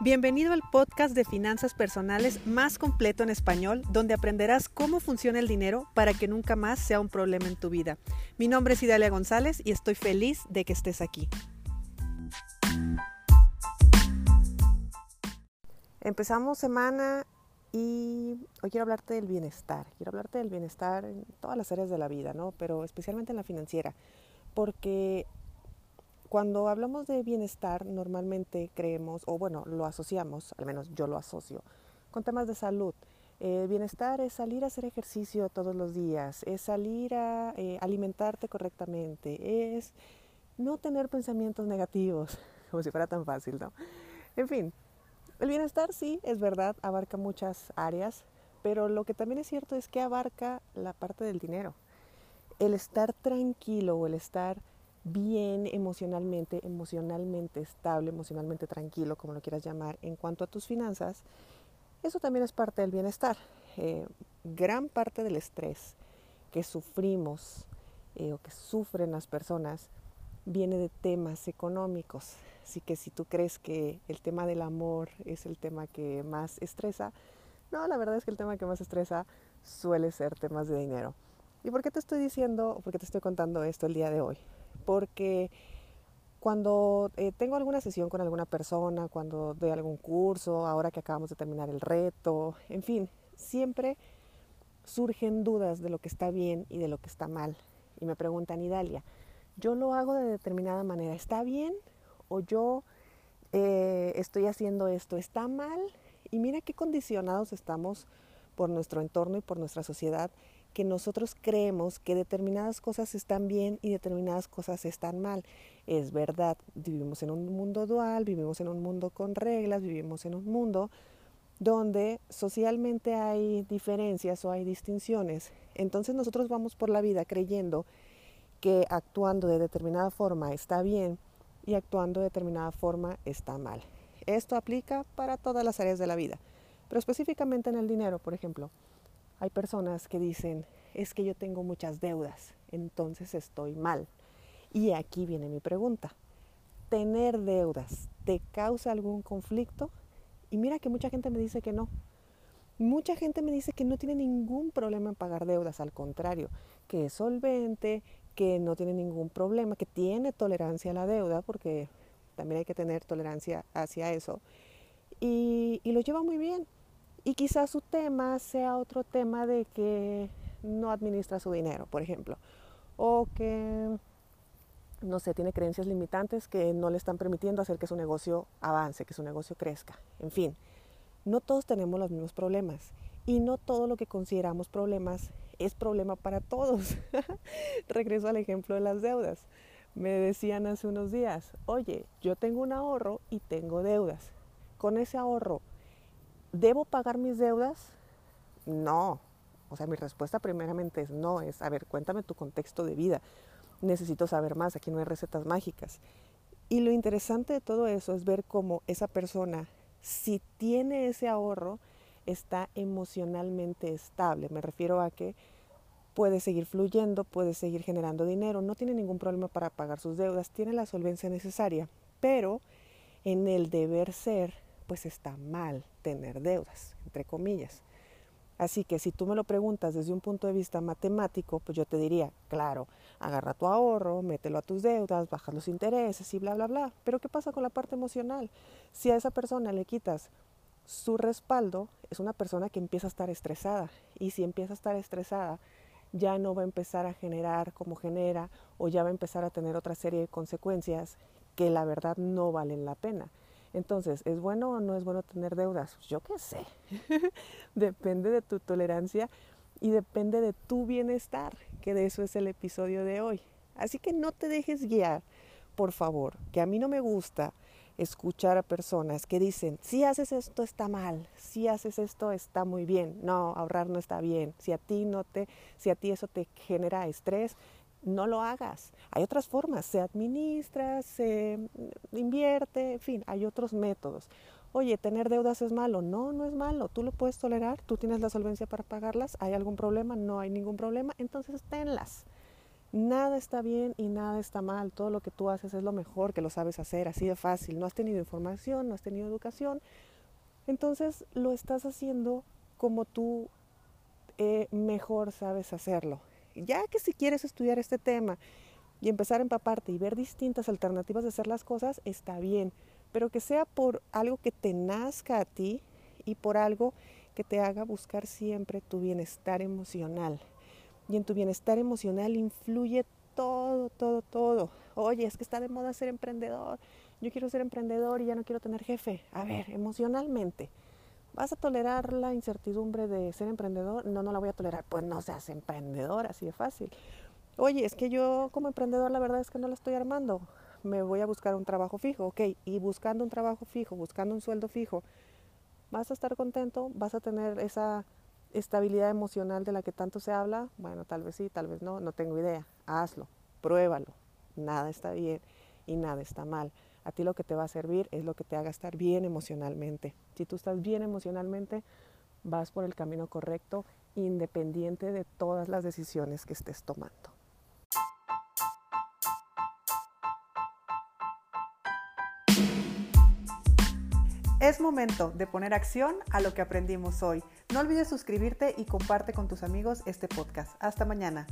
Bienvenido al podcast de finanzas personales más completo en español, donde aprenderás cómo funciona el dinero para que nunca más sea un problema en tu vida. Mi nombre es Idalia González y estoy feliz de que estés aquí. Empezamos semana y hoy quiero hablarte del bienestar. Quiero hablarte del bienestar en todas las áreas de la vida, ¿no? Pero especialmente en la financiera, porque cuando hablamos de bienestar, normalmente creemos, o bueno, lo asociamos, al menos yo lo asocio, con temas de salud. Eh, bienestar es salir a hacer ejercicio todos los días, es salir a eh, alimentarte correctamente, es no tener pensamientos negativos, como si fuera tan fácil, ¿no? En fin, el bienestar sí, es verdad, abarca muchas áreas, pero lo que también es cierto es que abarca la parte del dinero. El estar tranquilo o el estar bien emocionalmente, emocionalmente estable, emocionalmente tranquilo, como lo quieras llamar, en cuanto a tus finanzas, eso también es parte del bienestar. Eh, gran parte del estrés que sufrimos eh, o que sufren las personas viene de temas económicos. Así que si tú crees que el tema del amor es el tema que más estresa, no, la verdad es que el tema que más estresa suele ser temas de dinero. ¿Y por qué te estoy diciendo, por qué te estoy contando esto el día de hoy? Porque cuando eh, tengo alguna sesión con alguna persona, cuando doy algún curso, ahora que acabamos de terminar el reto, en fin, siempre surgen dudas de lo que está bien y de lo que está mal. Y me preguntan, Idalia, yo lo hago de determinada manera, ¿está bien? ¿O yo eh, estoy haciendo esto, está mal? Y mira qué condicionados estamos por nuestro entorno y por nuestra sociedad que nosotros creemos que determinadas cosas están bien y determinadas cosas están mal. Es verdad, vivimos en un mundo dual, vivimos en un mundo con reglas, vivimos en un mundo donde socialmente hay diferencias o hay distinciones. Entonces nosotros vamos por la vida creyendo que actuando de determinada forma está bien y actuando de determinada forma está mal. Esto aplica para todas las áreas de la vida, pero específicamente en el dinero, por ejemplo. Hay personas que dicen, es que yo tengo muchas deudas, entonces estoy mal. Y aquí viene mi pregunta. ¿Tener deudas te causa algún conflicto? Y mira que mucha gente me dice que no. Mucha gente me dice que no tiene ningún problema en pagar deudas, al contrario, que es solvente, que no tiene ningún problema, que tiene tolerancia a la deuda, porque también hay que tener tolerancia hacia eso, y, y lo lleva muy bien. Y quizás su tema sea otro tema de que no administra su dinero, por ejemplo, o que, no sé, tiene creencias limitantes que no le están permitiendo hacer que su negocio avance, que su negocio crezca. En fin, no todos tenemos los mismos problemas y no todo lo que consideramos problemas es problema para todos. Regreso al ejemplo de las deudas. Me decían hace unos días, oye, yo tengo un ahorro y tengo deudas. Con ese ahorro ¿Debo pagar mis deudas? No. O sea, mi respuesta primeramente es no, es, a ver, cuéntame tu contexto de vida. Necesito saber más, aquí no hay recetas mágicas. Y lo interesante de todo eso es ver cómo esa persona, si tiene ese ahorro, está emocionalmente estable. Me refiero a que puede seguir fluyendo, puede seguir generando dinero, no tiene ningún problema para pagar sus deudas, tiene la solvencia necesaria, pero en el deber ser pues está mal tener deudas, entre comillas. Así que si tú me lo preguntas desde un punto de vista matemático, pues yo te diría, claro, agarra tu ahorro, mételo a tus deudas, baja los intereses y bla, bla, bla. Pero ¿qué pasa con la parte emocional? Si a esa persona le quitas su respaldo, es una persona que empieza a estar estresada. Y si empieza a estar estresada, ya no va a empezar a generar como genera o ya va a empezar a tener otra serie de consecuencias que la verdad no valen la pena. Entonces, ¿es bueno o no es bueno tener deudas? Pues yo qué sé. depende de tu tolerancia y depende de tu bienestar, que de eso es el episodio de hoy. Así que no te dejes guiar, por favor, que a mí no me gusta escuchar a personas que dicen, si haces esto está mal, si haces esto está muy bien, no, ahorrar no está bien, si a ti no te, si a ti eso te genera estrés, no lo hagas. Hay otras formas, se administra, se invierte, en fin, hay otros métodos. Oye, tener deudas es malo. No, no es malo. Tú lo puedes tolerar, tú tienes la solvencia para pagarlas. ¿Hay algún problema? No hay ningún problema. Entonces tenlas. Nada está bien y nada está mal. Todo lo que tú haces es lo mejor que lo sabes hacer, así de fácil. No has tenido información, no has tenido educación. Entonces lo estás haciendo como tú eh, mejor sabes hacerlo. Ya que si quieres estudiar este tema y empezar a empaparte y ver distintas alternativas de hacer las cosas, está bien. Pero que sea por algo que te nazca a ti y por algo que te haga buscar siempre tu bienestar emocional y en tu bienestar emocional influye todo, todo, todo. Oye, es que está de moda ser emprendedor. Yo quiero ser emprendedor y ya no quiero tener jefe. A ver, emocionalmente. ¿Vas a tolerar la incertidumbre de ser emprendedor? No, no la voy a tolerar. Pues no seas emprendedor, así de fácil. Oye, es que yo como emprendedor la verdad es que no la estoy armando. Me voy a buscar un trabajo fijo, ok. Y buscando un trabajo fijo, buscando un sueldo fijo, ¿vas a estar contento? ¿Vas a tener esa estabilidad emocional de la que tanto se habla, bueno, tal vez sí, tal vez no, no tengo idea. Hazlo, pruébalo. Nada está bien y nada está mal. A ti lo que te va a servir es lo que te haga estar bien emocionalmente. Si tú estás bien emocionalmente, vas por el camino correcto, independiente de todas las decisiones que estés tomando. Es momento de poner acción a lo que aprendimos hoy. No olvides suscribirte y comparte con tus amigos este podcast. Hasta mañana.